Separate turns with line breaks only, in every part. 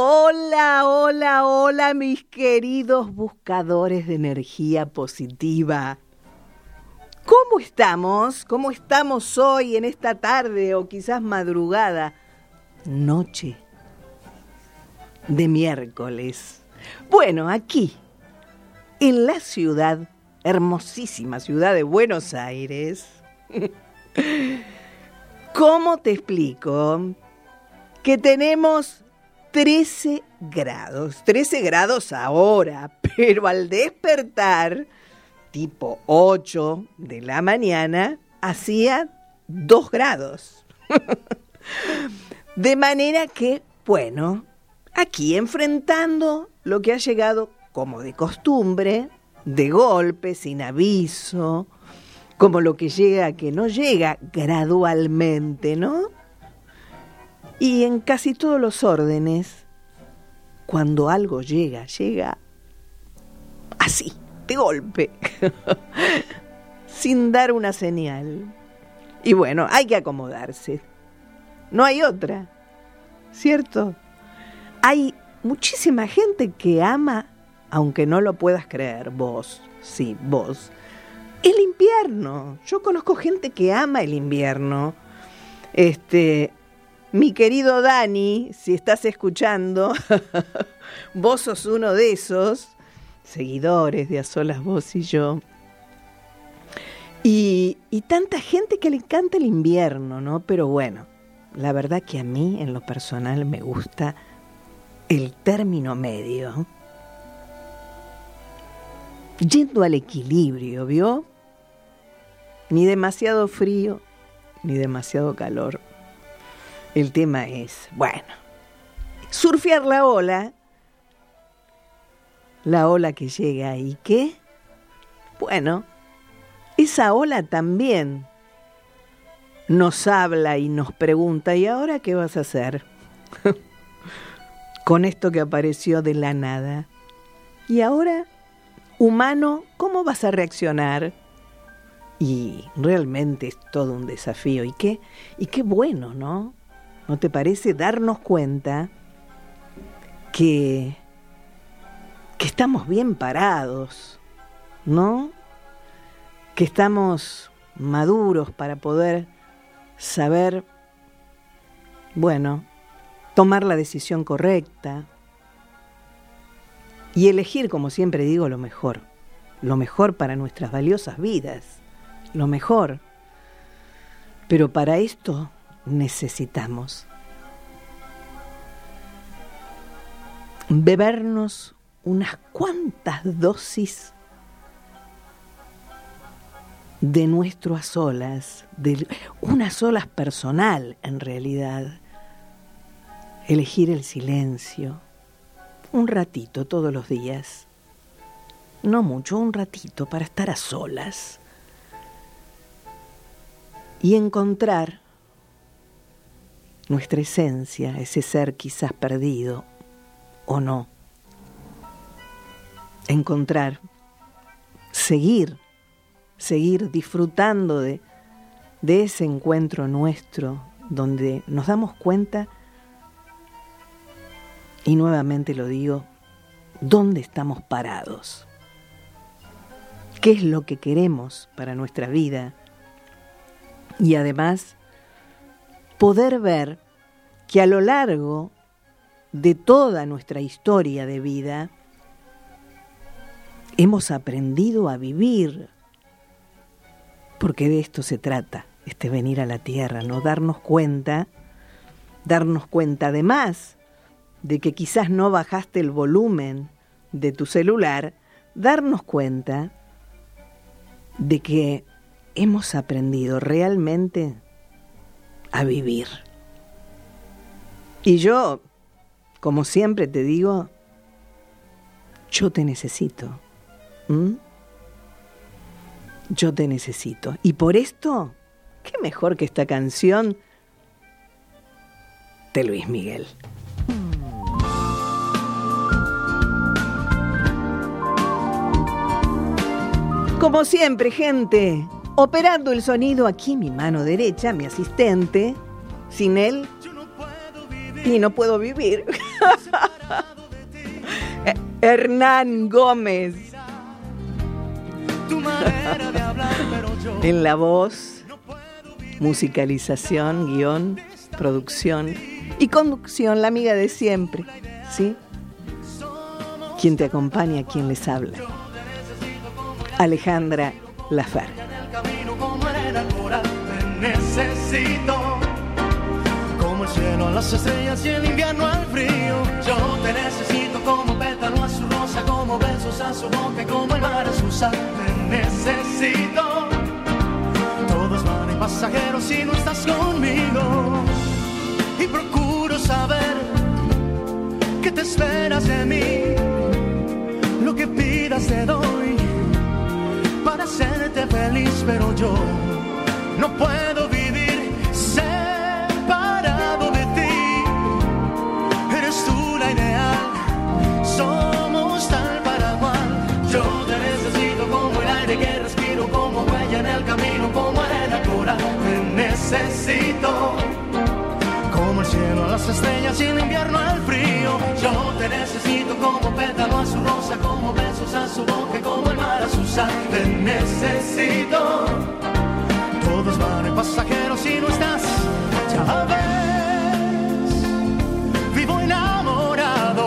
Hola, hola, hola, mis queridos buscadores de energía positiva. ¿Cómo estamos? ¿Cómo estamos hoy en esta tarde o quizás madrugada? Noche de miércoles. Bueno, aquí, en la ciudad, hermosísima ciudad de Buenos Aires. ¿Cómo te explico? Que tenemos 13 grados, 13 grados ahora, pero al despertar, tipo 8 de la mañana, hacía 2 grados. de manera que, bueno, aquí enfrentando lo que ha llegado como de costumbre, de golpe, sin aviso, como lo que llega que no llega gradualmente, ¿no? Y en casi todos los órdenes, cuando algo llega, llega así, de golpe, sin dar una señal. Y bueno, hay que acomodarse. No hay otra, ¿cierto? Hay muchísima gente que ama, aunque no lo puedas creer, vos, sí, vos, el invierno. Yo conozco gente que ama el invierno. Este, mi querido Dani, si estás escuchando, vos sos uno de esos seguidores de A Solas Vos y yo. Y, y, tanta gente que le encanta el invierno, ¿no? Pero bueno, la verdad que a mí en lo personal me gusta el término medio. Yendo al equilibrio, ¿vio? Ni demasiado frío, ni demasiado calor. El tema es, bueno, surfear la ola, la ola que llega y qué, bueno, esa ola también nos habla y nos pregunta, ¿y ahora qué vas a hacer? Con esto que apareció de la nada. ¿Y ahora, humano, cómo vas a reaccionar? Y realmente es todo un desafío. ¿Y qué? Y qué bueno, ¿no? ¿No te parece darnos cuenta que, que estamos bien parados, ¿no? Que estamos maduros para poder saber, bueno, tomar la decisión correcta y elegir, como siempre digo, lo mejor, lo mejor para nuestras valiosas vidas, lo mejor. Pero para esto necesitamos. Bebernos unas cuantas dosis de nuestro a solas, de unas solas personal en realidad. Elegir el silencio, un ratito todos los días, no mucho, un ratito para estar a solas. Y encontrar nuestra esencia, ese ser quizás perdido o no. Encontrar, seguir, seguir disfrutando de, de ese encuentro nuestro donde nos damos cuenta, y nuevamente lo digo, dónde estamos parados, qué es lo que queremos para nuestra vida y además poder ver que a lo largo de toda nuestra historia de vida hemos aprendido a vivir, porque de esto se trata, este venir a la tierra, no darnos cuenta, darnos cuenta además de que quizás no bajaste el volumen de tu celular, darnos cuenta de que hemos aprendido realmente a vivir. Y yo, como siempre te digo, yo te necesito. Yo te necesito. Y por esto, ¿qué mejor que esta canción de Luis Miguel? Como siempre, gente, operando el sonido aquí mi mano derecha, mi asistente. Sin él, y no puedo vivir. Hernán Gómez. en la voz, musicalización, guion, producción y conducción, la amiga de siempre, ¿sí? Quien te acompaña, quien les habla. Alejandra Lafer.
Necesito como el cielo a las estrellas y el invierno al frío. Yo te necesito como pétalo a su rosa, como besos a su boca, como el mar a su sal. Te necesito. Todos van en pasajeros si no estás conmigo. Y procuro saber qué te esperas de mí. Lo que pidas te doy para hacerte feliz, pero yo no puedo vivir separado de ti. Eres tú la ideal, somos tal para cual. Yo te necesito como el aire que respiro, como huella en el camino, como arena pura. Te necesito. Como el cielo a las estrellas y el invierno al frío. Yo te necesito como pétalo a su rosa, como besos a su boca, como el mar a su sal. Te necesito. Todos van en pasajeros si no estás, ya ves. Vivo enamorado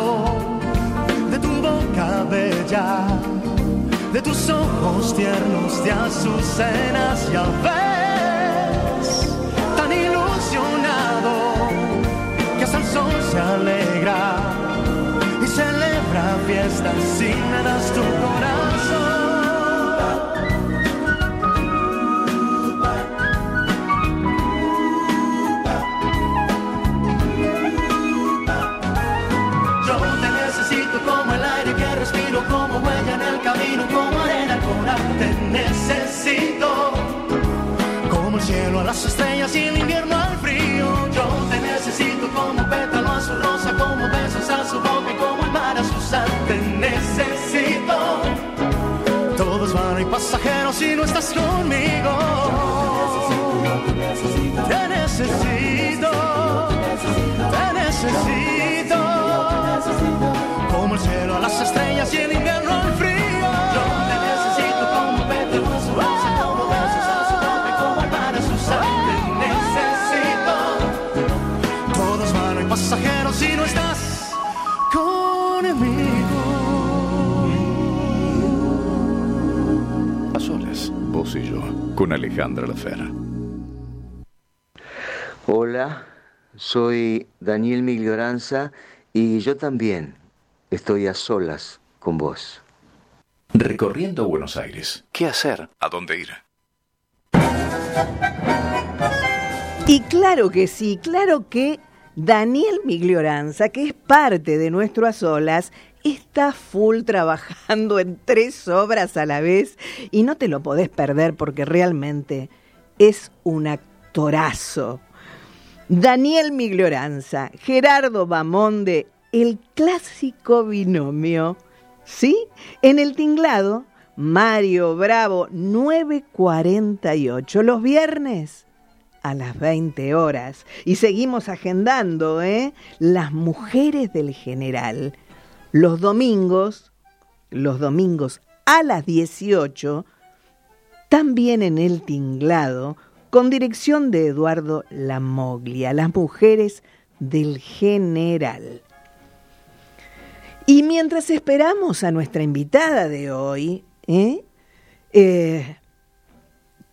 de tu boca bella, de tus ojos tiernos de azucenas, ya ves. Tan ilusionado que hasta el sol se alegra y celebra fiestas si me das tu corazón. Como arena al coral. Te necesito como el cielo a las estrellas y el invierno al frío. Yo te necesito como pétalo a su rosa, como besos a su boca y como el mar a su sal. Te necesito. Todos van y pasajeros si no estás conmigo. Te necesito. Te necesito. Como el cielo a las estrellas y el invierno al frío. Si no estás conmigo.
A solas, vos y yo, con Alejandra Lafera.
Hola, soy Daniel Miglioranza y yo también estoy a solas con vos.
Recorriendo Buenos Aires. ¿Qué hacer? ¿A dónde ir?
Y claro que sí, claro que Daniel Miglioranza, que es parte de nuestro A Solas, está full trabajando en tres obras a la vez y no te lo podés perder porque realmente es un actorazo. Daniel Miglioranza, Gerardo Bamonde, el clásico binomio, ¿sí? En el tinglado, Mario Bravo, 9.48, los viernes a las 20 horas. Y seguimos agendando, ¿eh? Las mujeres del general. Los domingos, los domingos a las 18, también en el tinglado, con dirección de Eduardo Lamoglia, las mujeres del general. Y mientras esperamos a nuestra invitada de hoy, ¿eh? Eh,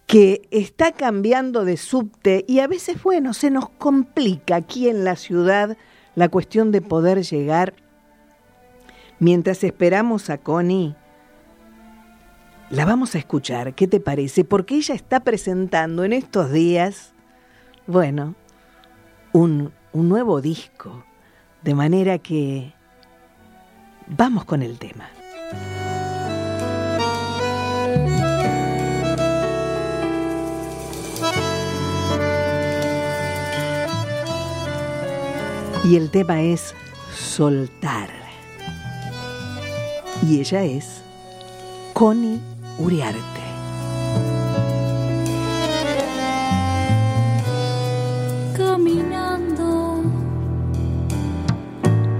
que está cambiando de subte y a veces, bueno, se nos complica aquí en la ciudad la cuestión de poder llegar. Mientras esperamos a Connie, la vamos a escuchar, ¿qué te parece? Porque ella está presentando en estos días, bueno, un, un nuevo disco, de manera que vamos con el tema. Y el tema es soltar. Y ella es Connie Uriarte.
Caminando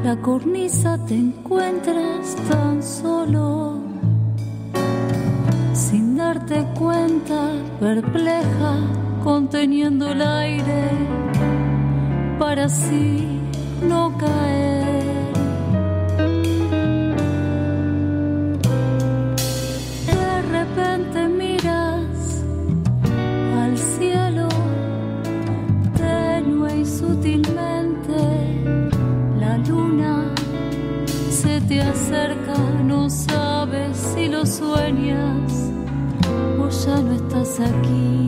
la cornisa te encuentras tan solo, sin darte cuenta, perpleja, conteniendo el aire para así no caer. De repente miras al cielo, tenue y sutilmente, la luna se te acerca, no sabes si lo sueñas o ya no estás aquí.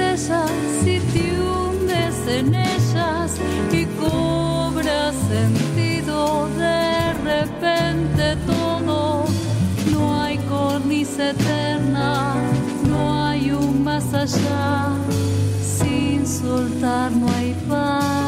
Estrellas y te hundes en ellas y cobras sentido de repente todo. No hay cornisa eterna, no hay un más allá. Sin soltar no hay paz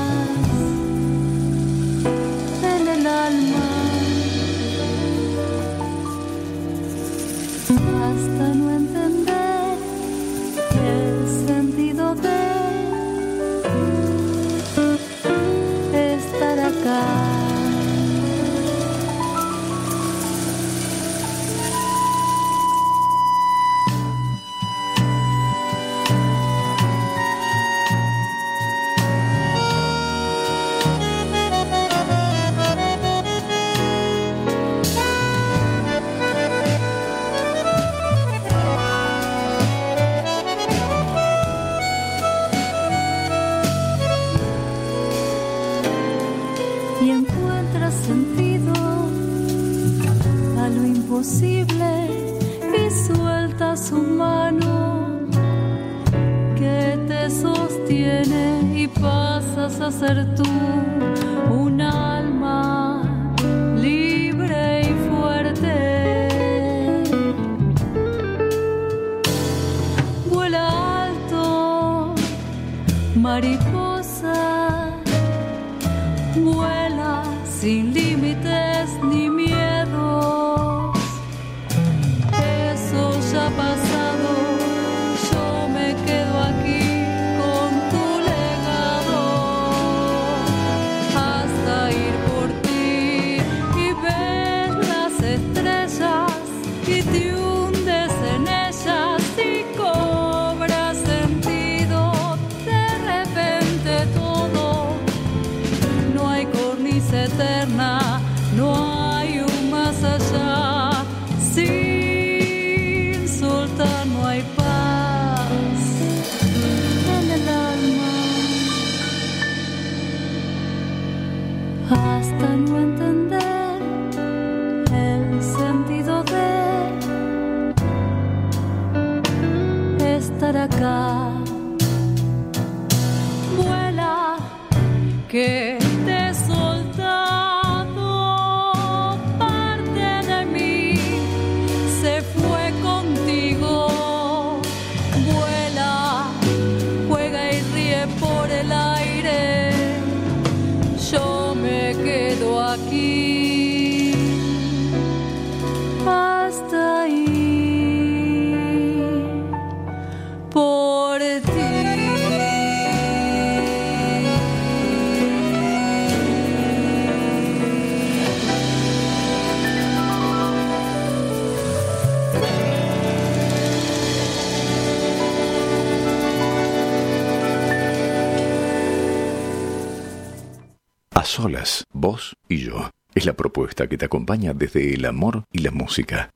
solas, vos y yo. Es la propuesta que te acompaña desde el amor y la música.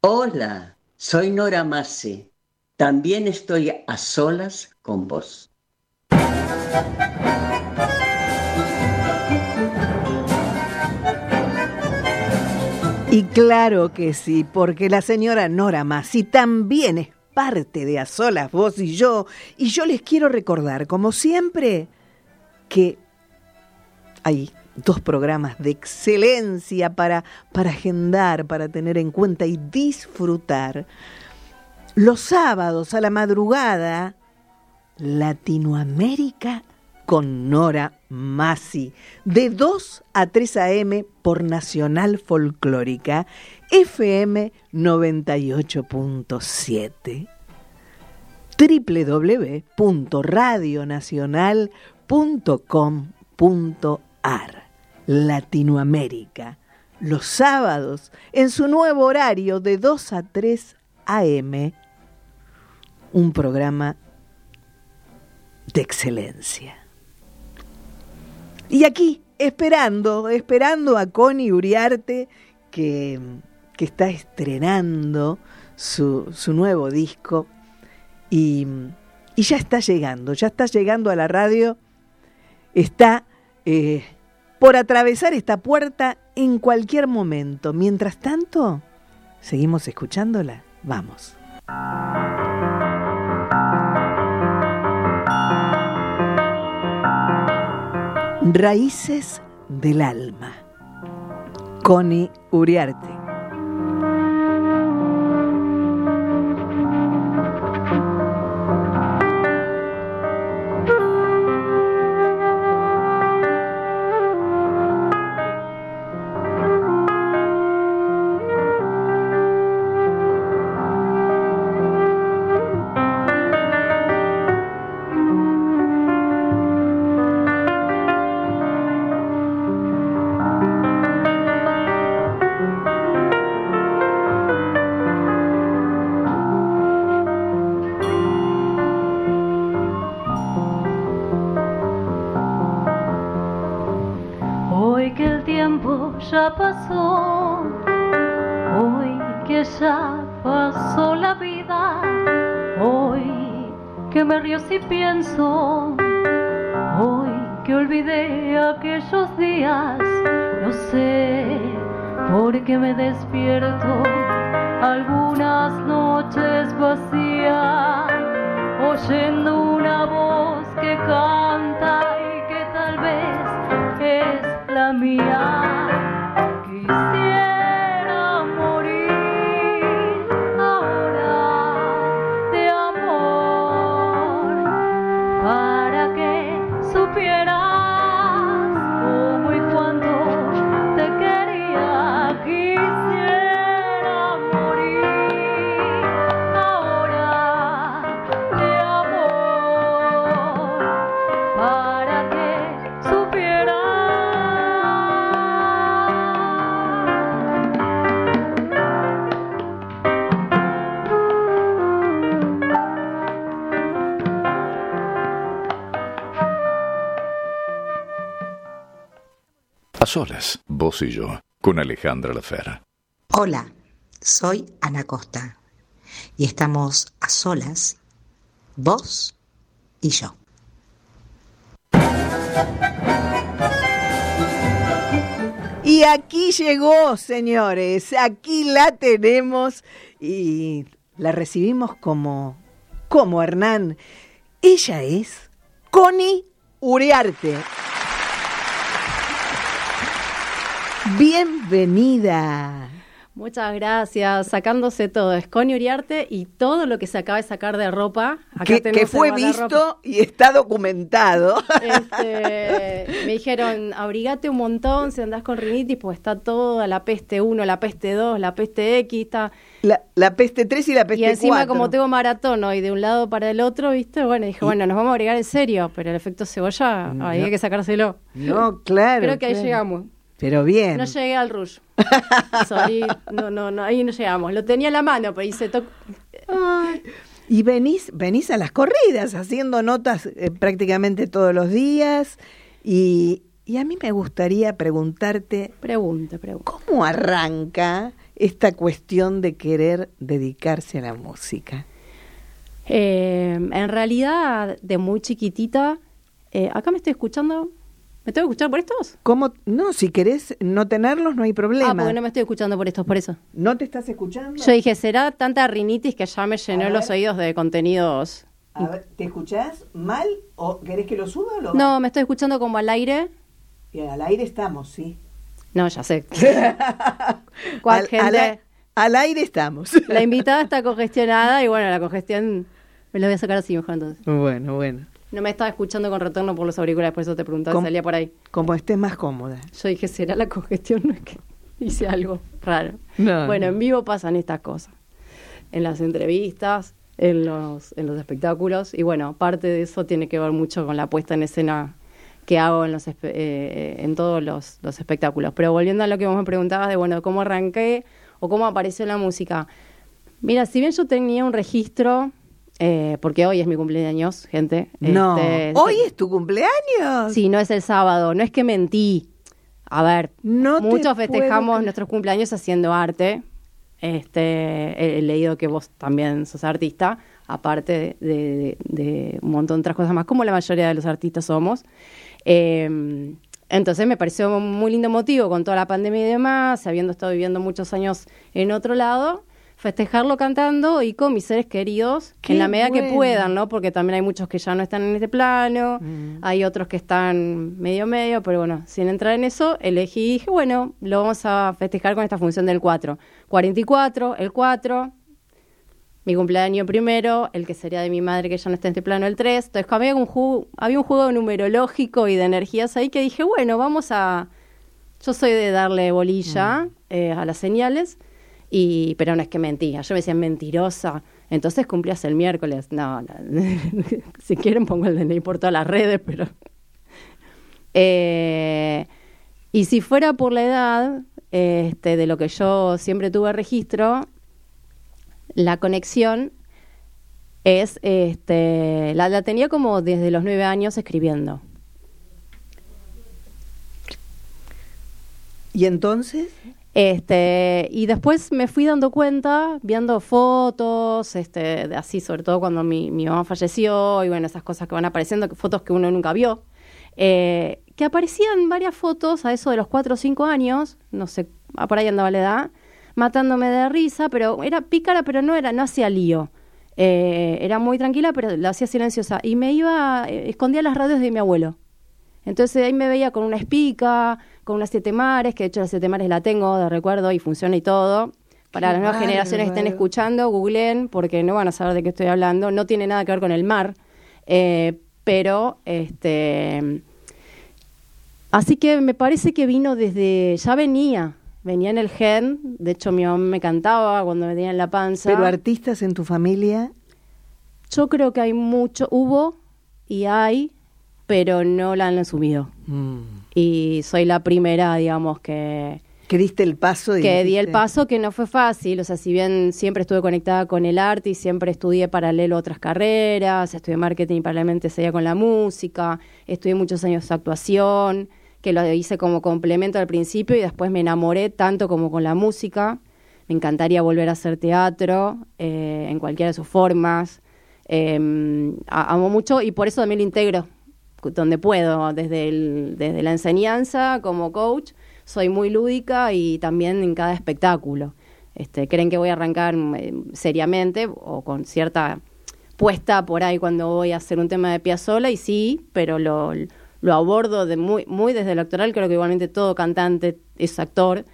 Hola, soy Nora Masi. También estoy a solas con vos.
Y claro que sí, porque la señora Nora Masi también es parte de A Solas, vos y yo. Y yo les quiero recordar, como siempre, que hay dos programas de excelencia para, para agendar, para tener en cuenta y disfrutar. Los sábados a la madrugada, Latinoamérica con Nora Masi, de 2 a 3 a.m. por Nacional Folclórica, FM 98.7 www.radionacional.com.ar Latinoamérica, los sábados, en su nuevo horario de 2 a 3 a.m., un programa de excelencia. Y aquí, esperando, esperando a Connie Uriarte, que, que está estrenando su, su nuevo disco y, y, ya está llegando, ya está llegando a la radio, está eh, por atravesar esta puerta en cualquier momento. Mientras tanto, seguimos escuchándola. Vamos. Raíces del alma. Connie Uriarte.
Algunas noches vacías, oyendo una voz que canta y que tal vez es la mía.
Solas, vos y yo, con Alejandra Lafera.
Hola, soy Ana Costa y estamos a solas, vos y yo.
Y aquí llegó, señores, aquí la tenemos y la recibimos como, como Hernán. Ella es Connie Uriarte. Bienvenida.
Muchas gracias, sacándose todo. Es Connie Uriarte y todo lo que se acaba de sacar de ropa. Acá
Que, que fue visto y está documentado.
Este, me dijeron, abrigate un montón si andás con rinitis, pues está toda la peste 1, la peste 2, la peste X, está...
La, la peste 3 y la peste
Y encima
4.
como tengo maratón hoy de un lado para el otro, ¿viste? Bueno, dije, bueno, nos vamos a abrigar en serio, pero el efecto cebolla,
No.
había que sacárselo.
No, claro.
Creo que ahí llegamos.
Pero bien.
No llegué al rush. Sorry, no, no, no, ahí no llegamos. Lo tenía en la mano, pero hice toc...
Y venís, venís a las corridas haciendo notas eh, prácticamente todos los días. Y, y a mí me gustaría preguntarte,
Pregunta, pregunta.
¿cómo arranca esta cuestión de querer dedicarse a la música?
Eh, en realidad, de muy chiquitita, eh, acá me estoy escuchando. ¿Me tengo que escuchar por estos?
¿Cómo? No, si querés no tenerlos, no hay problema.
Ah, porque no me estoy escuchando por estos, por eso.
¿No te estás escuchando?
Yo dije, ¿será tanta rinitis que ya me llenó los oídos de contenidos?
A ver, ¿te escuchás mal o querés que lo suba o lo
No, me estoy escuchando como al aire.
Y al aire estamos, sí.
No, ya sé. ¿Cuál
Al-
gente?
al Al aire estamos.
La invitada está congestionada y bueno, la congestión me la voy a sacar así mejor entonces.
Bueno, bueno.
No me estaba escuchando con retorno por los auriculares, por eso te preguntaba,
¿Cómo?
salía por ahí.
Como estés más cómoda.
Yo dije, ¿será la congestión? No es que hice algo raro.
No,
bueno,
no.
en vivo pasan estas cosas. En las entrevistas, en los, en los espectáculos. Y bueno, parte de eso tiene que ver mucho con la puesta en escena que hago en, los, eh, en todos los, los espectáculos. Pero volviendo a lo que vos me preguntabas de, bueno, cómo arranqué o cómo apareció la música. Mira, si bien yo tenía un registro, eh, porque hoy es mi cumpleaños, gente.
No.
este,
¿Hoy es tu cumpleaños?
Sí, no es el sábado, no es que mentí. A ver,
No
muchos festejamos nuestros cumpleaños haciendo arte. Este, he, he leído que vos también sos artista, aparte de, de- de un montón de otras cosas más, como la mayoría de los artistas somos. Eh, entonces me pareció un muy lindo motivo con toda la pandemia y demás, habiendo estado viviendo muchos años en otro lado, festejarlo cantando y con mis seres queridos
Qué
en la medida que puedan, ¿no? Porque también hay muchos que ya no están en este plano, hay otros que están medio medio, pero bueno, sin entrar en eso, elegí y dije, bueno, lo vamos a festejar con esta función del 4. 44, el 4, mi cumpleaños primero, el que sería de mi madre que ya no está en este plano el 3. Entonces había un, juego, había un juego numerológico y de energías ahí que dije, bueno, vamos a... Yo soy de darle bolilla eh, a las señales, y pero no es que mentía. Yo me decía mentirosa. Entonces cumplías el miércoles. No, si quieren pongo el DNI por todas las redes, pero... Eh, y si fuera por la edad, este, de lo que yo siempre tuve registro, la conexión es, este, la tenía como desde los nueve años escribiendo.
¿Y entonces?
Este, y después me fui dando cuenta, viendo fotos, este, de así, sobre todo cuando mi, mi mamá falleció, y bueno, esas cosas que van apareciendo, fotos que uno nunca vio, eh, que aparecían varias fotos a eso de los cuatro o cinco años, no sé, por ahí andaba la edad, matándome de risa, pero era pícara, pero no era, no hacía lío. Eh, era muy tranquila, pero la hacía silenciosa. Y me iba, eh, escondía las radios de mi abuelo. Entonces ahí me veía con una espica, con unas siete mares, que de hecho las siete mares la tengo de recuerdo y funciona y todo. Para
Qué
las nuevas generaciones que estén escuchando, googleen porque no van a saber de qué estoy hablando. No tiene nada que ver con el mar, eh, pero este. Así que me parece que vino desde. Ya venía, venía en el gen. De hecho, mi mamá me cantaba cuando me tenía en la panza.
¿Pero artistas en tu familia?
Yo creo que hay mucho, hubo y hay, pero no la han asumido.
Mm.
Y soy la primera, digamos, que,
Que diste el paso y
que di el paso que no fue fácil. O sea, si bien siempre estuve conectada con el arte y siempre estudié paralelo otras carreras, estudié marketing y paralelamente seguía con la música, estudié muchos años actuación, que lo hice como complemento al principio y después me enamoré tanto como con la música. Me encantaría volver a hacer teatro eh, en cualquiera de sus formas. Eh, a- amo mucho y por eso también lo integro donde puedo, desde, el, desde la enseñanza como coach, soy muy lúdica y también en cada espectáculo. Este, creen que voy a arrancar eh, seriamente o con cierta puesta por ahí cuando voy a hacer un tema de Piazzolla y sí, pero lo, lo abordo de muy, muy desde lo actoral, creo que igualmente todo cantante es actor,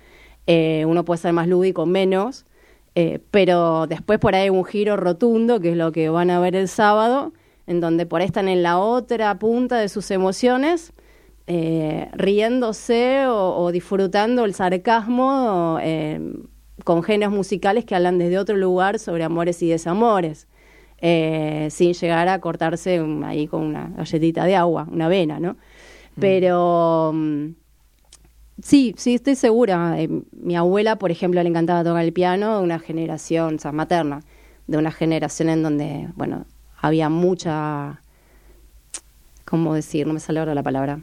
eh, uno puede ser más lúdico, menos, eh, pero después por ahí un giro rotundo, que es lo que van a ver el sábado, en donde por ahí están en la otra punta de sus emociones, eh, riéndose o, o disfrutando el sarcasmo eh, con géneros musicales que hablan desde otro lugar sobre amores y desamores, eh, sin llegar a cortarse ahí con una galletita de agua, una vena, ¿no? Pero mm, sí, sí, estoy segura. Eh, mi abuela, por ejemplo, le encantaba tocar el piano de una generación, o sea, materna, de una generación en donde, bueno, había mucha, ¿cómo decir? No me sale ahora la palabra.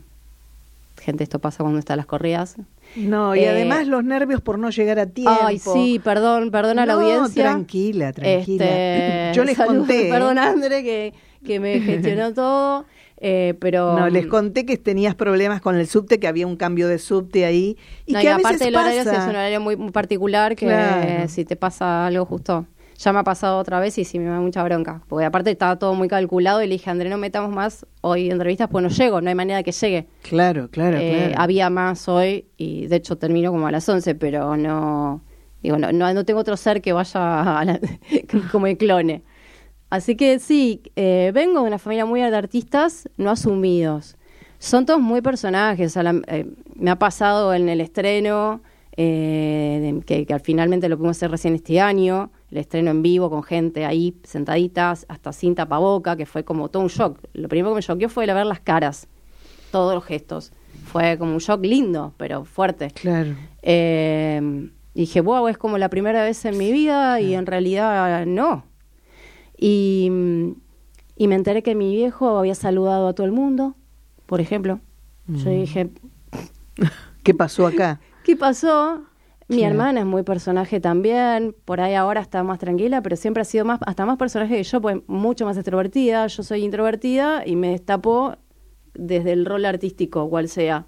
Gente, esto pasa cuando están las corridas.
No, y
Eh,
además los nervios por no llegar a tiempo.
Ay, sí, perdón, perdona a la
No,
audiencia.
tranquila, tranquila.
Este,
Yo les conté. ¿eh?
Perdón, André, que, que me gestionó todo, eh, pero...
No, les conté que tenías problemas con el subte, que había un cambio de subte ahí. Y
No,
que
y
a
aparte
veces
el horario sí
pasa.
es un horario muy, muy particular que
Claro.
eh, si te pasa algo justo. Ya me ha pasado otra vez y sí me da mucha bronca. Porque aparte estaba todo muy calculado y le dije, André, no metamos más hoy entrevistas, pues no llego, no hay manera que llegue.
Claro, claro,
Eh,
claro.
Había más hoy y de hecho termino como a las 11, pero no, Digo, no, no, no tengo otro ser que vaya a la- como el clone. Así que sí, eh, vengo de una familia muy de artistas no asumidos. Son todos muy personajes. o sea, la- eh, me ha pasado en el estreno, eh, de- que, que al finalmente lo pudimos hacer recién este año, el estreno en vivo con gente ahí sentaditas, hasta sin tapaboca, que fue como todo un shock. Lo primero que me choqueó fue el ver las caras, todos los gestos. Fue como un shock lindo, pero fuerte.
Claro.
Eh, dije, wow, es como la primera vez en mi vida y en realidad no. Y, y me enteré que mi viejo había saludado a todo el mundo, por ejemplo. Yo
Mm.
dije,
¿Qué pasó acá?
¿qué pasó? Mi hermana es muy personaje también, por ahí ahora está más tranquila, pero siempre ha sido más, hasta más personaje que yo, pues mucho más extrovertida. Yo soy introvertida y me destapó desde el rol artístico, cual sea.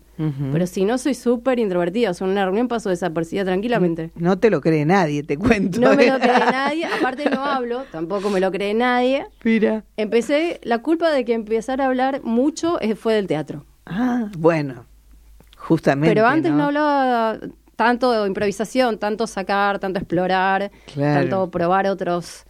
Pero si no soy súper introvertida, o sea, en una reunión paso desapercibida tranquilamente.
No te lo cree nadie, te cuento.
No me
¿eh?
lo cree nadie, aparte no hablo, tampoco me lo cree nadie.
Mira.
Empecé, la culpa de que empezara a hablar mucho eh, fue del teatro.
Ah, bueno, justamente.
Pero antes no, hablaba tanto improvisación, tanto sacar, tanto explorar,
Claro.
tanto probar otros,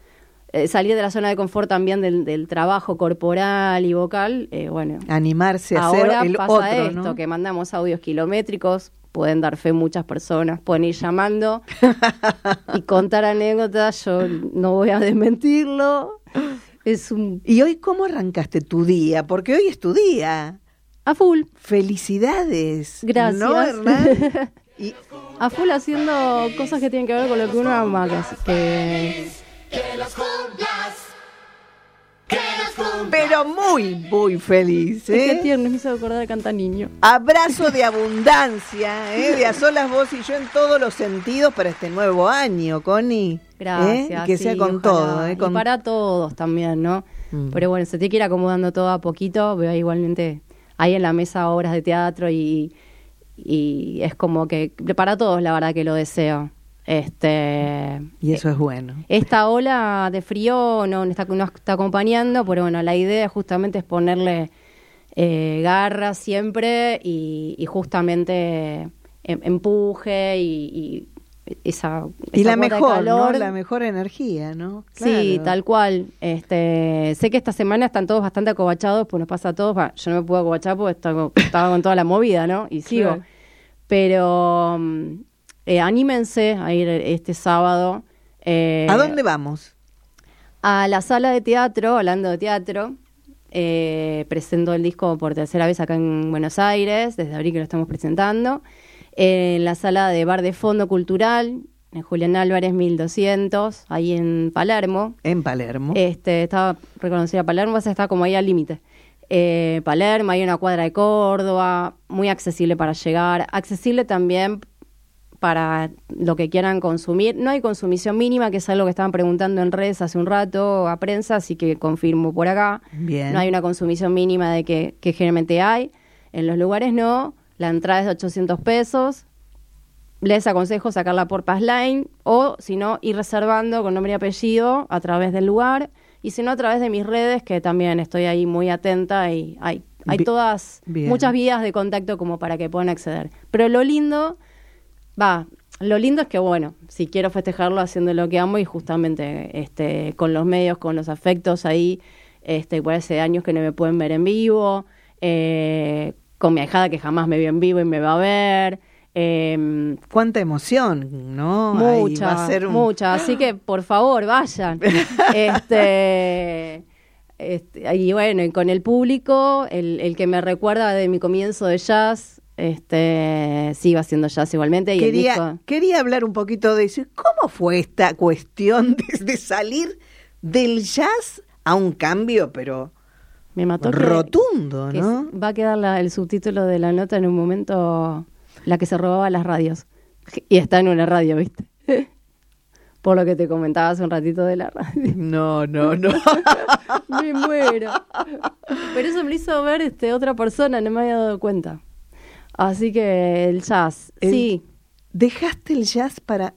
eh, salir de la zona de confort también del, del trabajo corporal y vocal. eh, bueno,
Animarse a hacer el
pasa
otro,
esto,
¿no?
que mandamos audios kilométricos, pueden dar fe muchas personas, pueden ir llamando y contar anécdotas, yo no voy a desmentirlo. Es un
¿Y hoy cómo arrancaste tu día? Porque hoy es tu día.
a full,
Felicidades.
gracias.
¿No, Hernán? Y-
a full haciendo cosas que tienen que ver con lo que uno ama, que, que
pero muy, muy feliz.
Qué
¿eh?
tierno, me hizo acordar de Canta Niño.
Abrazo de abundancia, ¿eh? de a solas vos y yo en todos los sentidos para este nuevo año, Connie. ¿eh?
Gracias.
Que sea con
ojalá.
todo. ¿eh?
Y para todos también, ¿no?
Mm.
Pero bueno, se tiene que ir acomodando todo a poquito. Veo igualmente ahí en la mesa obras de teatro y, y es como que para todos la verdad que lo deseo. Este,
Y eso es bueno.
esta ola de frío no nos está, nos está acompañando, pero bueno, la idea justamente es ponerle eh, garra siempre y, y justamente em- empuje y, y esa,
Y
esa
la mejor,
calor.
¿no? La mejor energía, ¿no?
Sí, tal cual. Este, sé que esta semana están todos bastante acobachados, pues nos pasa a todos. Va, yo no me puedo acobachar porque estaba, estaba con toda la movida, ¿no? Y sigo.
Claro.
Pero mm, eh, anímense a ir este sábado. eh,
¿A dónde vamos?
a la sala de teatro, hablando de teatro, eh, presento el disco por tercera vez acá en Buenos Aires, desde abril que lo estamos presentando, en la sala de Bar de Fondo Cultural, en Julián Álvarez 1200, ahí en Palermo.
En Palermo.
Este, estaba reconocida Palermo, o sea, está como ahí al límite. Eh, Palermo, hay una cuadra de Córdoba, muy accesible para llegar, accesible también para lo que quieran consumir. No hay consumición mínima, que es algo que estaban preguntando en redes hace un rato a prensa, así que confirmo por acá.
Bien.
No hay una consumición mínima de que, que generalmente hay. En los lugares no. La entrada es de 800 pesos. Les aconsejo sacarla por Passline o, si no, ir reservando con nombre y apellido a través del lugar. Y si no, a través de mis redes, que también estoy ahí muy atenta y hay, hay
Bi-
todas,
bien.
muchas vías de contacto como para que puedan acceder. Pero lo lindo, va, lo lindo es que, bueno, si quiero festejarlo haciendo lo que amo y justamente este, con los medios, con los afectos ahí, este, por hace años que no me pueden ver en vivo, eh, con mi ahijada que jamás me vio en vivo y me va a ver. em,
Cuánta emoción, ¿no?
Mucha,
va a ser un-
mucha. Así que, por favor, vayan. este, este, y bueno, y con el público, el, el que me recuerda de mi comienzo de jazz, este, sigo haciendo jazz igualmente. Y el
Quería,
disco,
quería hablar un poquito de eso. ¿Cómo fue esta cuestión de, de salir del jazz a un cambio, pero
me mató
rotundo,
que
¿no?
va a quedar la- el subtítulo de la nota en un momento, la que se robaba las radios. Y está en una radio, ¿viste? Por lo que te comentaba hace un ratito de la radio.
No, no, no.
me muero. Pero eso me lo hizo ver este, otra persona, no me había dado cuenta. Así que el jazz,
El-
sí.
Dejaste el jazz para...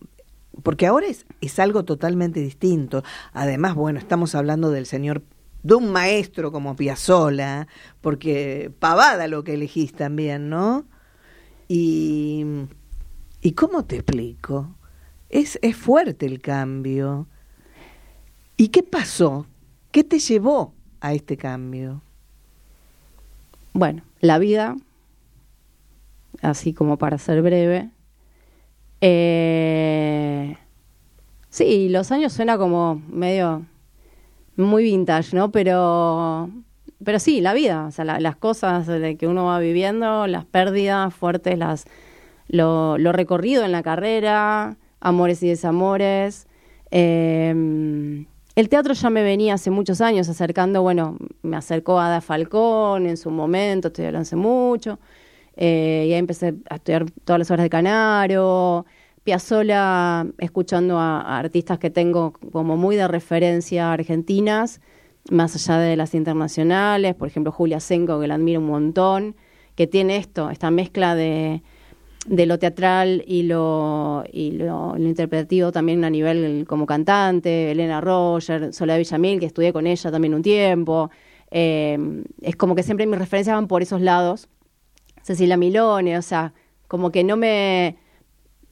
Porque ahora es, es algo totalmente distinto. Además, bueno, estamos hablando del señor, de un maestro como Piazzolla, porque pavada lo que elegís también, ¿no? Y, ¿y cómo te explico? es, es fuerte el cambio. ¿Y qué pasó? ¿Qué te llevó a este cambio?
Bueno, la vida, así como para ser breve. Eh, sí, los años suena como medio muy vintage, ¿no? Pero, pero sí, la vida, o sea, la- las cosas que uno va viviendo, las pérdidas fuertes, las, lo, lo recorrido en la carrera, amores y desamores. Eh, el teatro ya me venía hace muchos años acercando, bueno, me acercó a Ada Falcón en su momento, hablando hace mucho, eh, y ahí empecé a estudiar todas las obras de Canaro, Piazzolla, escuchando a, artistas que tengo como muy de referencia argentinas, más allá de las internacionales, por ejemplo Julia Senko, que la admiro un montón, que tiene esto, esta mezcla de, lo teatral y lo, y interpretativo también a nivel como cantante, Elena Roger, Soledad Villamil, que estudié con ella también un tiempo. Eh, es como que siempre mis referencias van por esos lados. Cecilia Milone, o sea, como que no me,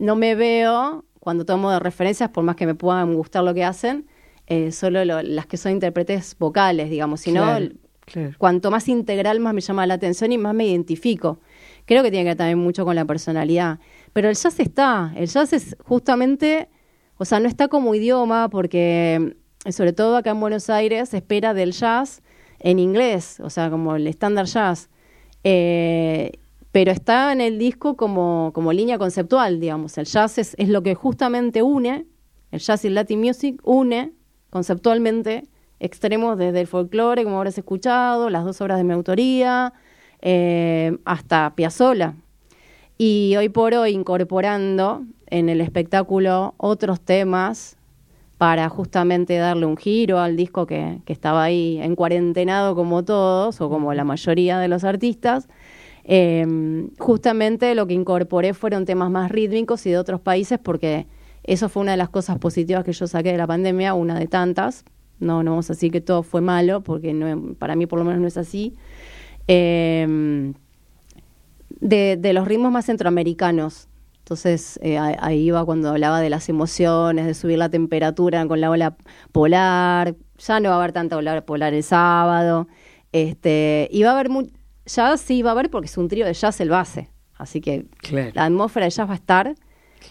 no me veo cuando tomo de referencias, por más que me puedan gustar lo que hacen, eh, solo lo- las que son intérpretes vocales, digamos, sino
Claro, claro.
cuanto más integral más me llama la atención y más me identifico. Creo que tiene que ver también mucho con la personalidad. Pero el jazz está, el jazz es justamente, o sea, no está como idioma porque, eh, sobre todo acá en Buenos Aires, se espera del jazz en inglés, o sea, como el estándar jazz. Eh, pero está en el disco como, como línea conceptual, digamos. El jazz es, es lo que justamente une, el jazz y el Latin music une conceptualmente extremos desde el folclore, como habrás escuchado, las dos obras de mi autoría, eh, hasta Piazzolla. Y hoy por hoy incorporando en el espectáculo otros temas para justamente darle un giro al disco que, que estaba ahí en cuarentenado como todos, o como la mayoría de los artistas. Eh, justamente lo que incorporé fueron temas más rítmicos y de otros países porque eso fue una de las cosas positivas que yo saqué de la pandemia, una de tantas. No, no vamos a decir que todo fue malo, porque no, para mí por lo menos no es así. Eh, de, de los ritmos más centroamericanos. Entonces, eh, ahí iba cuando hablaba de las emociones, de subir la temperatura con la ola polar. Ya no va a haber tanta ola polar el sábado. Este, y a haber jazz, sí va a haber porque es un trío de jazz el base. Así que
Claro.
la atmósfera de jazz va a estar.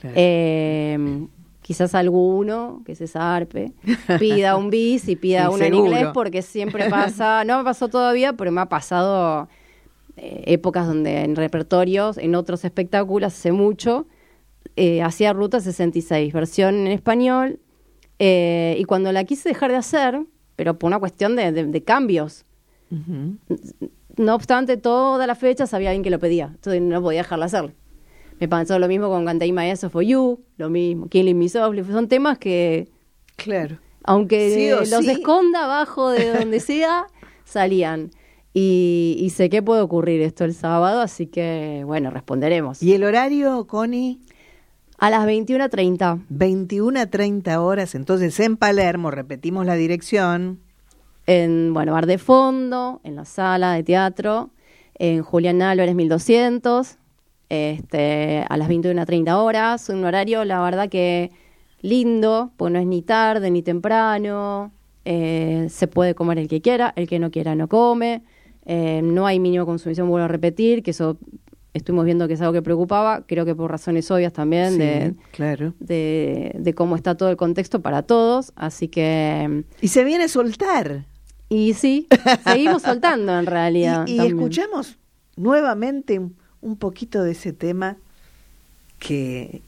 Claro.
Eh, quizás alguno que se zarpe pida un bis y pida
Sí,
uno en inglés porque siempre pasa, no me pasó todavía, pero me ha pasado eh, épocas donde en repertorios, en otros espectáculos, hace mucho, eh, hacía Ruta 66, versión en español, eh, y cuando la quise dejar de hacer, pero por una cuestión de, de- de cambios,
Ujú.
No obstante, toda la fecha sabía alguien que lo pedía, entonces no podía dejarla hacer. Me pasó lo mismo con Canté My Ass for You, lo mismo, Killing Me Softly, son temas que,
Claro.
aunque
Sí
los
sí.
esconda abajo de donde sea, salían. Y, y sé que puede ocurrir esto el sábado, así que, bueno, responderemos.
¿Y el horario, Connie?
A las 21.30,
21 a 30 horas, entonces en Palermo, repetimos la dirección.
En, bueno, Bar de Fondo, en la sala de teatro, en Julián Álvarez 1200, este, a las 21.30 horas, un horario, la verdad que lindo, porque no es ni tarde ni temprano, eh, se puede comer el que quiera, el que no quiera no come, eh, no hay mínimo consumición, vuelvo a repetir, que eso estuvimos viendo que es algo que preocupaba, creo que por razones obvias también,
Sí,
de,
claro.
de, de cómo está todo el contexto para todos, así que...
Y se viene a soltar.
Y sí, seguimos soltando en realidad.
Y, escuchamos nuevamente un, un poquito de ese tema que...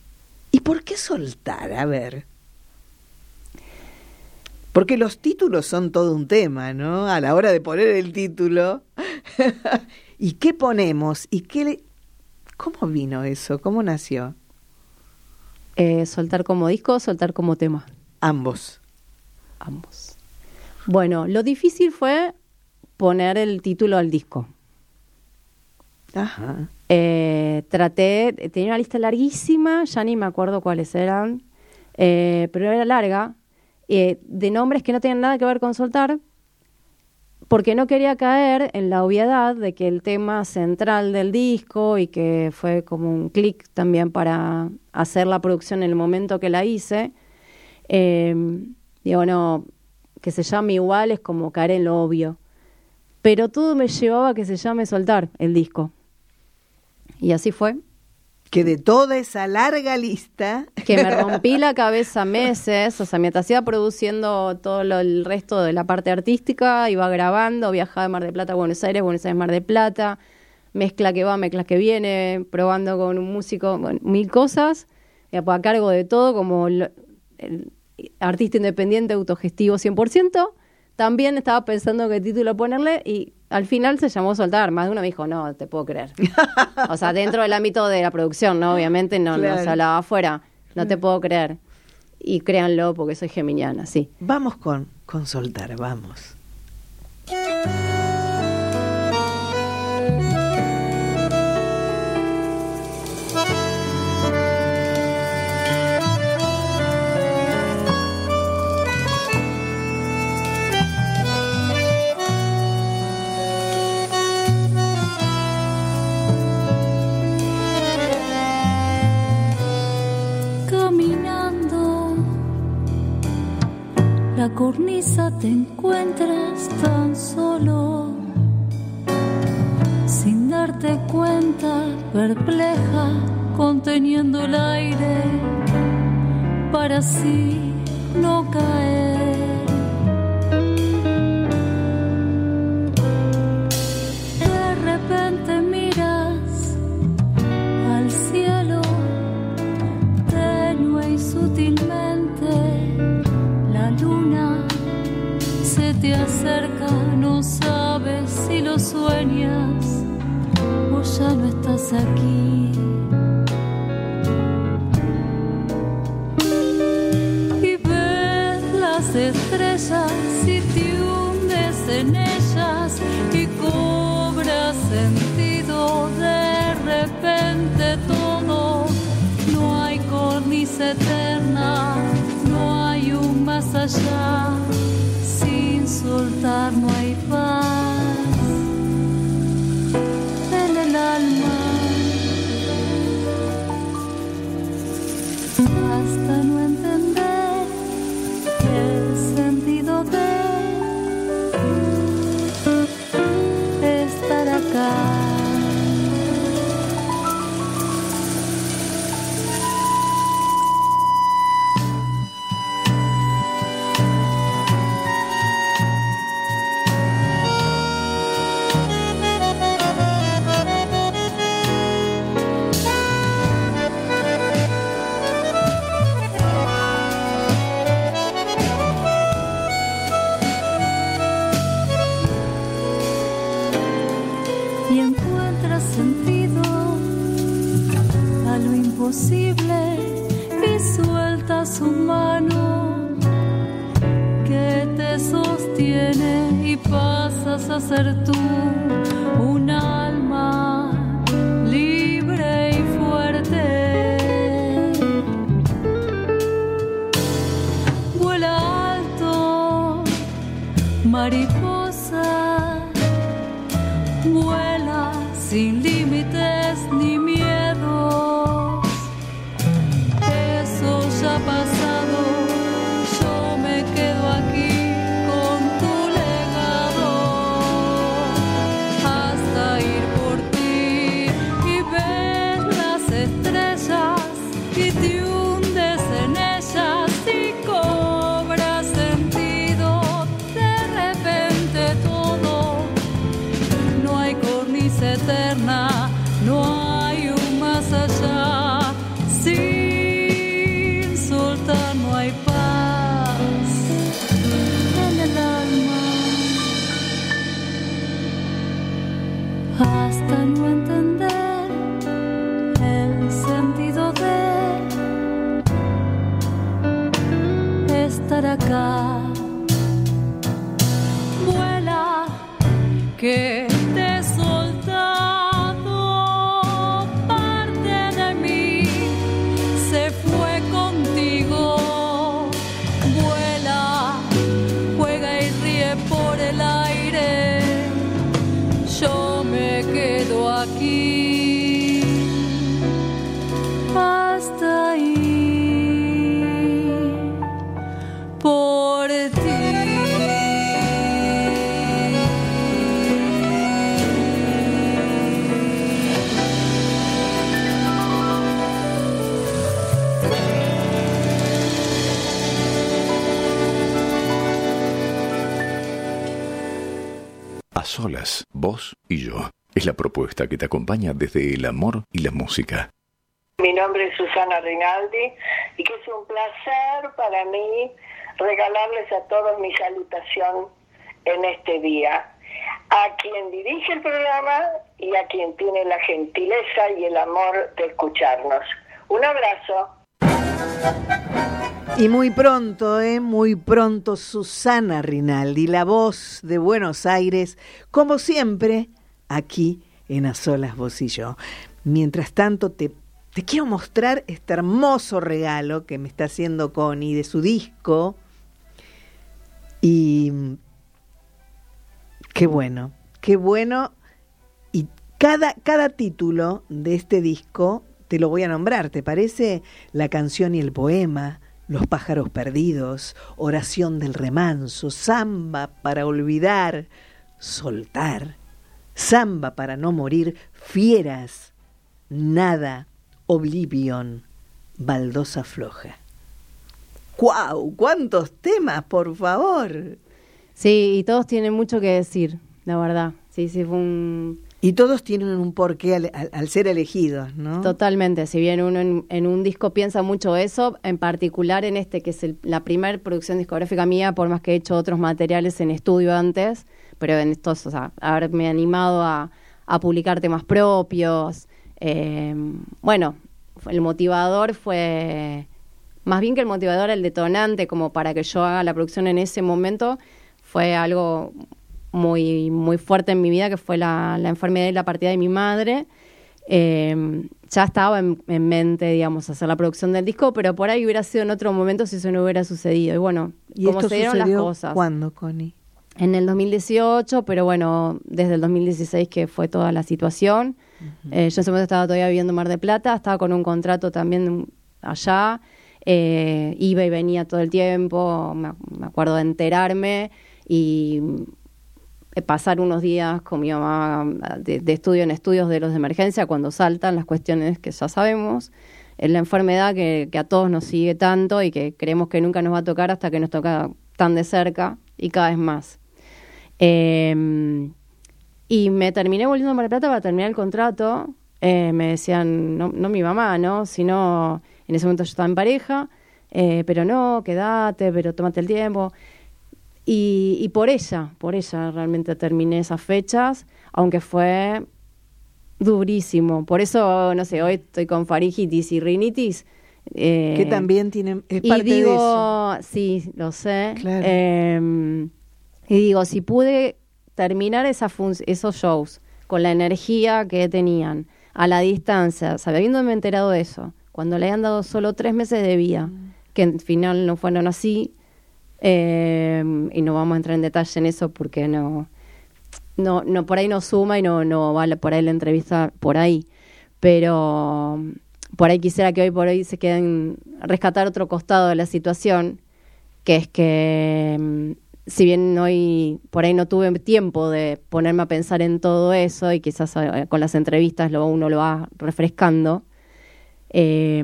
¿Y por qué soltar? A ver. Porque los títulos son todo un tema, ¿no? A la hora de poner el título. ¿Y qué ponemos? ¿Y qué le... ¿Cómo vino eso? ¿Cómo nació?
Eh, soltar como disco, soltar como tema.
Ambos.
Ambos. Bueno, lo difícil fue poner el título al disco.
Ajá.
Eh, traté, tenía una lista larguísima, ya ni me acuerdo cuáles eran, eh, pero era larga, eh, de nombres que no tenían nada que ver con soltar, porque no quería caer en la obviedad de que el tema central del disco y que fue como un clic también para hacer la producción en el momento que la hice, digo, no, que se llame igual es como caer en lo obvio. Pero todo me llevaba a que se llame Soltar el disco. Y así fue.
Que de toda esa larga lista...
Que me rompí la cabeza meses, o sea, mientras iba produciendo todo lo- el resto de la parte artística, iba grabando, viajaba de Mar de Plata a Buenos Aires, Buenos Aires, Mar de Plata, mezcla que va, mezcla que viene, probando con un músico, bueno, mil cosas, y a cargo de todo, como lo- el artista independiente, autogestivo 100%, también estaba pensando qué título ponerle y al final se llamó Soltar. Más de uno me dijo, no, te puedo creer. o sea, dentro del ámbito de la producción, ¿no? Obviamente no, no
Claro.
se hablaba afuera. No te puedo creer. Y créanlo porque soy geminiana, sí.
Vamos con, con soltar, vamos.
La cornisa te encuentras tan solo, sin darte cuenta, perpleja, conteniendo el aire, para así no caer. Aquí. Y ves las estrellas y te hundes en ellas y cobras sentido de repente todo. No hay cornisa eterna, no hay un más allá. Sin soltar no hay imposible y sueltas su mano que te sostiene y pasas a ser tú un alma libre y fuerte. Vuela alto, mariposa
solas, vos y yo. Es la propuesta que te acompaña desde el amor y la música.
Mi nombre es Susana Rinaldi y que es un placer para mí regalarles a todos mi salutación en este día. A quien dirige el programa y a quien tiene la gentileza y el amor de escucharnos. Un abrazo.
Y muy pronto, ¿eh? muy pronto, Susana Rinaldi, la voz de Buenos Aires, como siempre, aquí en A Solas Vos y Yo. Mientras tanto, te, quiero mostrar este hermoso regalo que me está haciendo Connie de su disco. Y qué bueno, qué bueno. Y cada, cada título de este disco te lo voy a nombrar, ¿te parece? La canción y el poema, Los pájaros perdidos, Oración del remanso, Samba para olvidar, Soltar, Samba para no morir, Fieras, Nada, Oblivion, Baldosa floja. ¡Guau! ¡Cuántos temas, por favor!
Sí, y todos tienen mucho que decir, la verdad. Sí, sí, fue un...
Y todos tienen un porqué al, ser elegidos, ¿no?
Totalmente, si bien uno en, en, un disco piensa mucho eso, en particular en este, que es el, la primera producción discográfica mía, por más que he hecho otros materiales en estudio antes, pero en estos, o sea, haberme animado a, a publicar temas propios. Eh, bueno, el motivador fue, más bien que el motivador, el detonante, como para que yo haga la producción en ese momento, fue algo muy, muy fuerte en mi vida, que fue la, la enfermedad y la partida de mi madre. Eh, ya estaba en, en, mente, digamos, hacer la producción del disco, pero por ahí hubiera sido en otro momento si eso no hubiera sucedido. Y bueno,
¿Y
como se dieron las cosas.
¿Cuándo, Connie?
En el 2018, pero bueno, desde el 2016 que fue toda la situación. Uh -huh. eh, yo en ese momento estaba todavía viviendo en Mar de Plata, estaba con un contrato también allá, eh, iba y venía todo el tiempo, me, me acuerdo de enterarme y pasar unos días con mi mamá de, de, estudio en estudios de los de emergencia cuando saltan las cuestiones que ya sabemos. Es la enfermedad que, a todos nos sigue tanto y que creemos que nunca nos va a tocar hasta que nos toca tan de cerca y cada vez más. Eh, y me terminé volviendo a Mar Plata para terminar el contrato. Eh, me decían, no, no, mi mamá, ¿no? Sino, en ese momento yo estaba en pareja, eh, pero no, quédate, pero tómate el tiempo. Y, y, por ella, por ella realmente terminé esas fechas, aunque fue durísimo. Por eso, no sé, hoy estoy con faringitis y rinitis.
Eh, que también tienen, es parte
y digo,
de eso.
Sí, lo sé.
Claro.
Eh, y digo, si pude terminar esa esos shows con la energía que tenían, a la distancia, sabiéndome enterado de eso, cuando le han dado solo tres meses de vida, mm. que al final no fueron así, eh, y no vamos a entrar en detalle en eso porque no, no, no por ahí no suma y no, no vale por ahí la entrevista por ahí. Pero por ahí quisiera que hoy por hoy se queden rescatar otro costado de la situación, que es que mm, si bien hoy por ahí no tuve tiempo de ponerme a pensar en todo eso y quizás eh, con las entrevistas lo, uno lo va refrescando, eh,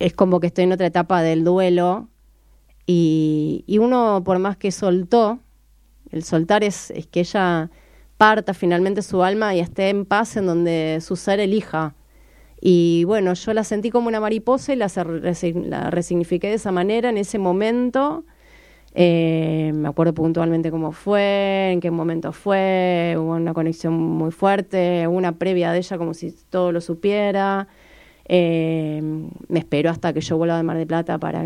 es como que estoy en otra etapa del duelo y, y, uno, por más que soltó, el soltar es, es, que ella parta finalmente su alma y esté en paz en donde su ser elija. Y bueno, yo la sentí como una mariposa y la, la resignifiqué de esa manera en ese momento. Eh, me acuerdo puntualmente cómo fue, en qué momento fue, hubo una conexión muy fuerte, una previa de ella como si todo lo supiera. Eh, me esperó hasta que yo vuelva de Mar de Plata para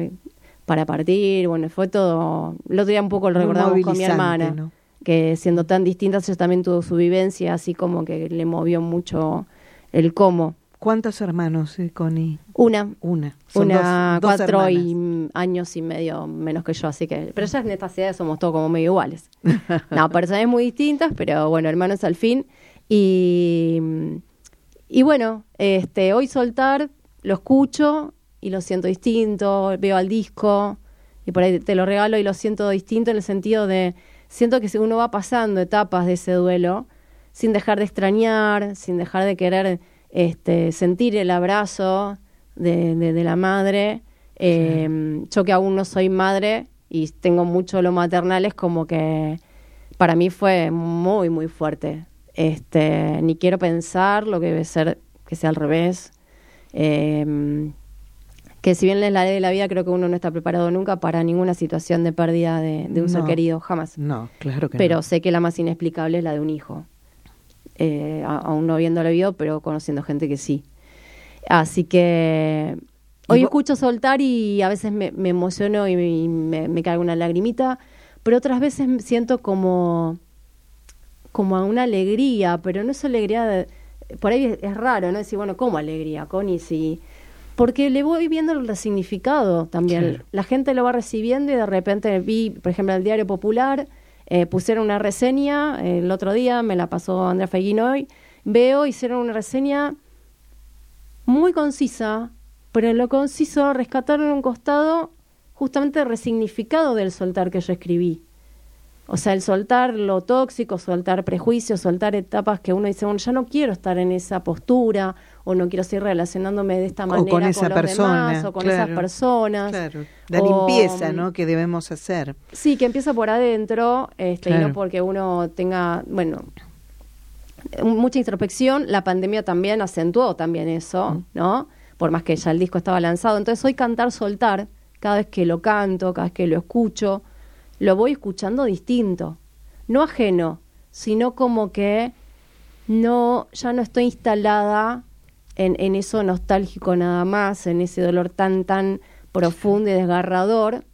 para partir, bueno, fue todo, el otro día un poco lo recordamos con mi hermana, ¿no? que siendo tan distintas ella también tuvo su vivencia, así como que le movió mucho el cómo.
¿Cuántos hermanos, eh, Connie?
Una.
Una.
Son Una, dos, cuatro dos y años y medio menos que yo, así que, pero ya en estas edades somos todos como medio iguales. no, personas muy distintas, pero bueno, hermanos al fin. Y, y bueno, este, hoy soltar, lo escucho y lo siento distinto, veo al disco y por ahí te lo regalo y lo siento distinto en el sentido de, siento que uno va pasando etapas de ese duelo sin dejar de extrañar, sin dejar de querer este, sentir el abrazo de, de, la madre. Eh, yo que aún no soy madre y tengo mucho lo maternal, es como que para mí fue muy, muy fuerte. Este, ni quiero pensar lo que debe ser que sea al revés. Eh, que si bien es la ley de la vida, creo que uno no está preparado nunca para ninguna situación de pérdida de, un ser querido, jamás.
No, claro que
Pero sé que la más inexplicable es la de un hijo. Eh, aún no viéndolo vivo, pero conociendo gente que sí. Así que hoy escucho soltar y a veces me, emociono y me, me, cae una lagrimita, pero otras veces siento como, como una alegría, pero no es alegría de, por ahí es, raro, ¿no? Decir, bueno, ¿cómo alegría, Connie? Si porque le voy viendo el significado también. La gente lo va recibiendo y de repente vi, por ejemplo, el Diario Popular, eh, pusieron una reseña el otro día, me la pasó Andrea Feguín hoy, veo, hicieron una reseña muy concisa, pero en lo conciso rescataron un costado justamente resignificado del soltar que yo escribí. O sea, el soltar lo tóxico, soltar prejuicios, soltar etapas que uno dice, bueno, ya no quiero estar en esa postura, o no quiero seguir relacionándome de esta manera
con, esa
los
persona,
demás, o con esas personas.
Claro. La limpieza, ¿no? Que debemos hacer.
Sí, que empieza por adentro, este, y no porque uno tenga, bueno, mucha introspección. La pandemia también acentuó también eso, ¿no? Por más que ya el disco estaba lanzado. Entonces hoy cantar, soltar, cada vez que lo canto, cada vez que lo escucho, lo voy escuchando distinto, no ajeno, sino como que no, ya no estoy instalada en, eso nostálgico nada más, en ese dolor tan, tan profundo y desgarrador,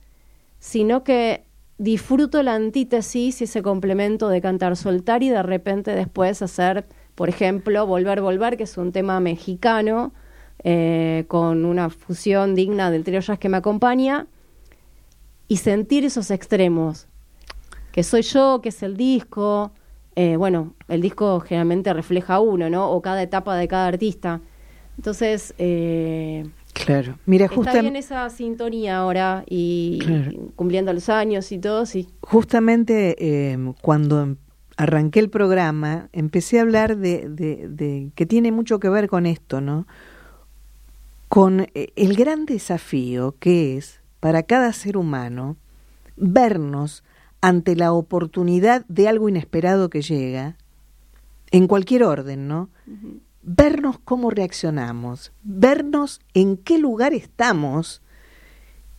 sino que disfruto la antítesis y ese complemento de cantar, soltar y de repente después hacer, por ejemplo, Volver, Volver, que es un tema mexicano, eh, con una fusión digna del trío jazz que me acompaña, y sentir esos extremos, que soy yo, que es el disco, eh, bueno, el disco generalmente refleja uno, ¿no? O cada etapa de cada artista. Entonces, eh,
claro, mira,
está bien esa sintonía ahora y, cumpliendo los años y todo, sí.
Justamente eh, cuando arranqué el programa, empecé a hablar de, de, que tiene mucho que ver con esto, ¿no? Con el gran desafío que es para cada ser humano vernos ante la oportunidad de algo inesperado que llega, en cualquier orden, ¿no? Vernos cómo reaccionamos, vernos en qué lugar estamos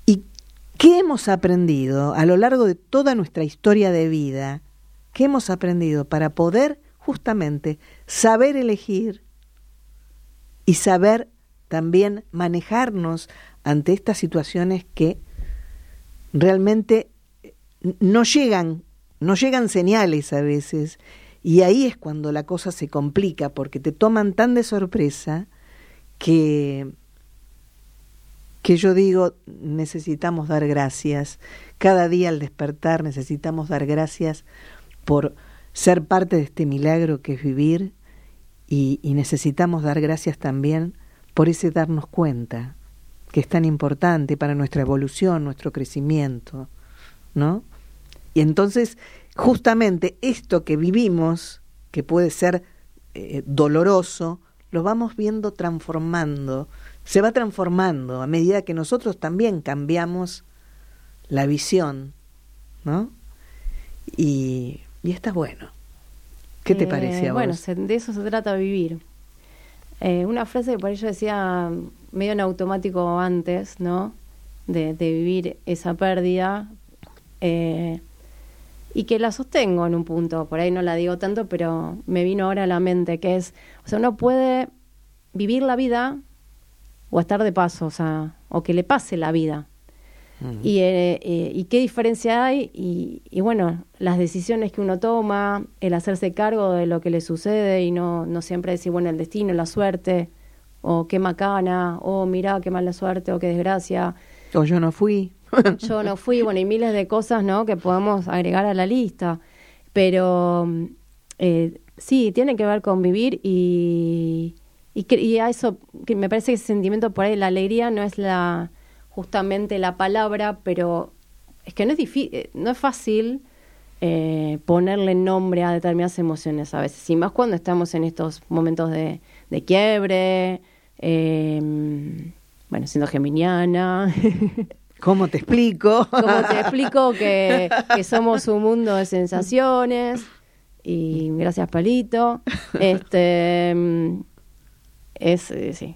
y qué hemos aprendido a lo largo de toda nuestra historia de vida, qué hemos aprendido para poder justamente saber elegir y saber también manejarnos ante estas situaciones que realmente no llegan, no llegan señales a veces, y ahí es cuando la cosa se complica, porque te toman tan de sorpresa que, que yo digo, necesitamos dar gracias. Cada día al despertar necesitamos dar gracias por ser parte de este milagro que es vivir y, y necesitamos dar gracias también por ese darnos cuenta que es tan importante para nuestra evolución, nuestro crecimiento, ¿no? Y entonces, justamente esto que vivimos, que puede ser eh, doloroso, lo vamos viendo transformando, se va transformando a medida que nosotros también cambiamos la visión, ¿no? Y, y está bueno. ¿Qué te parece a
vos? Bueno, de eso se trata vivir. Eh, una frase que por ello decía medio en automático antes, ¿no? De, vivir esa pérdida. Eh, y que la sostengo en un punto, por ahí no la digo tanto, pero me vino ahora a la mente, que es, o sea, uno puede vivir la vida o estar de paso, o sea, o que le pase la vida. y, eh, eh, y, qué diferencia hay, y, y, bueno, las decisiones que uno toma, el hacerse cargo de lo que le sucede y no, no siempre decir, bueno, el destino, la suerte, o qué macana, o mira qué mala suerte, o qué desgracia.
O yo no fui.
yo no fui, bueno, y miles de cosas, ¿no? Que podemos agregar a la lista. Pero eh, Sí, tiene que ver con vivir y, y, y a eso, me parece que ese sentimiento por ahí, la alegría no es la justamente la palabra, pero es que no es difícil, no es fácil eh, ponerle nombre a determinadas emociones a veces, y más cuando estamos en estos momentos de, de quiebre, eh, bueno, siendo geminiana.
¿Cómo te explico?
¿Cómo te explico que, que somos un mundo de sensaciones? Y gracias, Palito. Este mm, es eh, sí.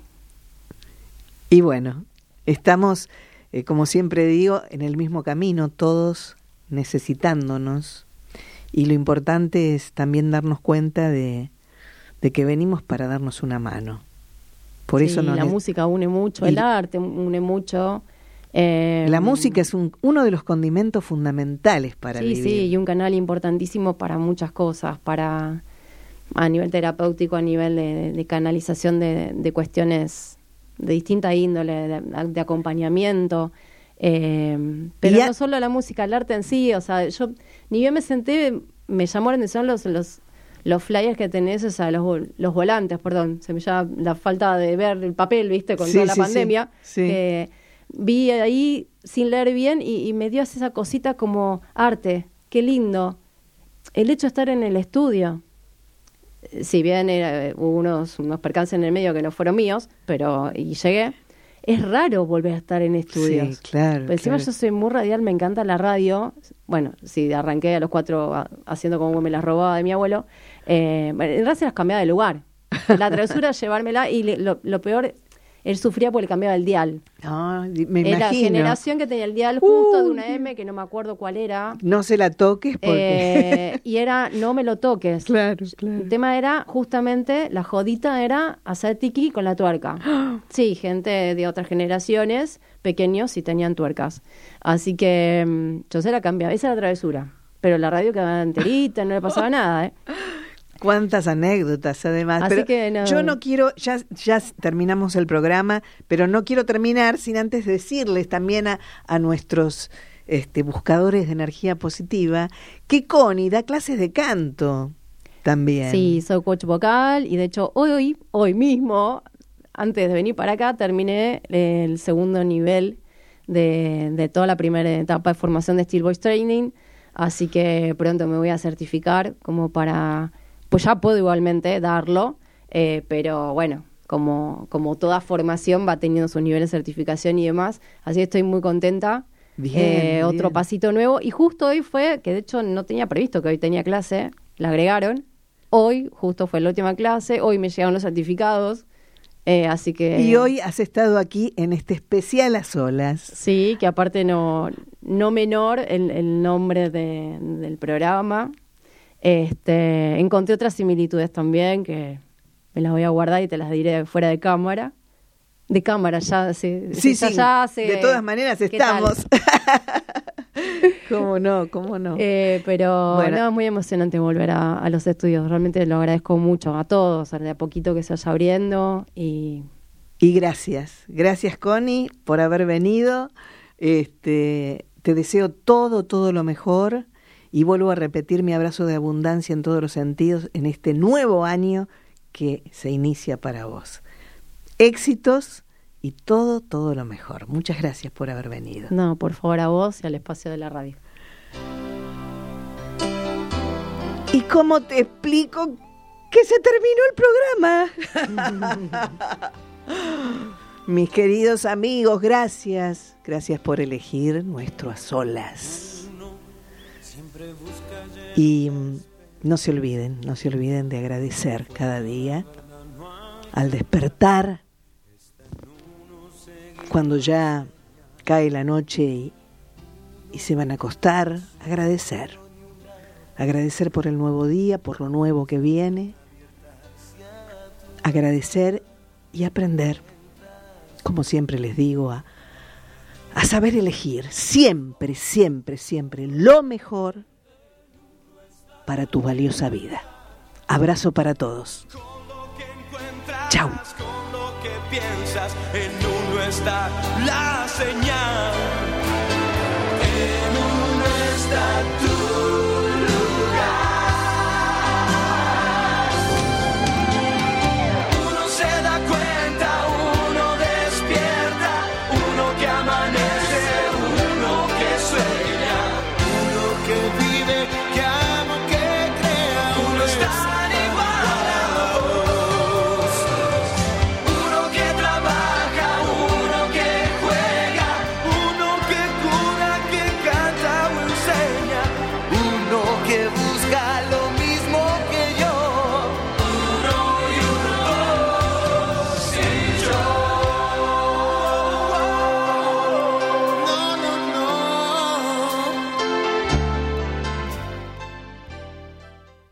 Y bueno, estamos, eh, como siempre digo, en el mismo camino, todos necesitándonos. Y lo importante es también darnos cuenta de, de que venimos para darnos una mano. Por
Sí,
eso no
la música une mucho,
y-
el arte une mucho. Eh,
La música es un, uno de los condimentos fundamentales para
sí,
vivir.
sí, y un canal importantísimo para muchas cosas, para a nivel terapéutico, a nivel de, de canalización de, de cuestiones de distinta índole, de, de acompañamiento. eh, pero
a-
no solo la música, el arte en sí, o sea, yo ni bien me senté, me llamó la atención los, los, los flyers que tenés, o sea, los, los volantes, perdón, se me llama la falta de ver el papel, viste, con
Sí,
toda la
sí, sí,
pandemia.
sí.
que vi ahí sin leer bien y, y me dio esa cosita como arte, qué lindo. El hecho de estar en el estudio, eh, si bien era, eh, hubo unos, unos percances en el medio que no fueron míos, pero y llegué, es raro volver a estar en estudios.
Sí, claro.
Pero encima
claro.
yo soy muy radial, me encanta la radio. Bueno, sí, arranqué a los cuatro a- haciendo como me las robaba de mi abuelo. Eh, en realidad se las cambiaba de lugar. La travesura es llevármela y le- lo, lo peor, él sufría porque cambiaba el dial.
Ah, me
Era la
imagino.
generación que tenía el dial justo de una M, que no me acuerdo cuál era.
No se la toques porque...
Eh, y era no me lo toques.
claro, claro.
El tema era justamente, la jodita era hacer tiki con la tuerca. Sí, gente de otras generaciones, pequeños, sí tenían tuercas. Así que mm, yo se la cambiaba, esa era la travesura. Pero la radio quedaba enterita, no le pasaba nada, ¿eh?
Cuántas anécdotas además.
Así
pero
que no.
Yo no quiero, ya, ya terminamos el programa, pero no quiero terminar sin antes decirles también a, a nuestros este, buscadores de energía positiva que Connie da clases de canto también.
Sí, soy coach vocal y de hecho hoy, hoy mismo, antes de venir para acá, terminé el segundo nivel de, de toda la primera etapa de formación de Steel Voice Training, así que pronto me voy a certificar como para, pues ya puedo igualmente darlo, eh, pero bueno, como, como toda formación va teniendo sus niveles de certificación y demás, así que estoy muy contenta.
Bien,
Eh, Otro
bien.
pasito nuevo. Y justo hoy fue, que de hecho no tenía previsto que hoy tenía clase, la agregaron. Hoy, justo fue la última clase, hoy me llegaron los certificados. eh, así que.
Y hoy has estado aquí en este especial a solas.
Sí, que aparte no, no menor el, el nombre de- del programa. Este, encontré otras similitudes también que me las voy a guardar y te las diré fuera de cámara. De cámara, ya, sí.
Sí,
ya-
sí,
ya sé
de todas maneras estamos. ¿Cómo no? ¿Cómo no?
Eh, pero
Bueno.
no, es muy emocionante volver a, a los estudios. Realmente lo agradezco mucho a todos, de a poquito que se vaya abriendo. Y
Y gracias, gracias Connie por haber venido. Este, te deseo todo, todo lo mejor y vuelvo a repetir mi abrazo de abundancia en todos los sentidos en este nuevo año que se inicia para vos. Éxitos y todo, todo lo mejor. Muchas gracias por haber venido.
no, por favor, a vos y al espacio de la radio.
¿Y cómo te explico que se terminó el programa? Mis queridos amigos, gracias. Gracias por elegir nuestro a solas. Y mm, no se olviden, no se olviden de agradecer cada día al despertar, cuando ya cae la noche y, y se van a acostar, agradecer. Agradecer por el nuevo día, por lo nuevo que viene. Agradecer y aprender, como siempre les digo, a, a saber elegir siempre, siempre, siempre lo mejor para tu valiosa vida. Abrazo para todos. Chau.
La señal.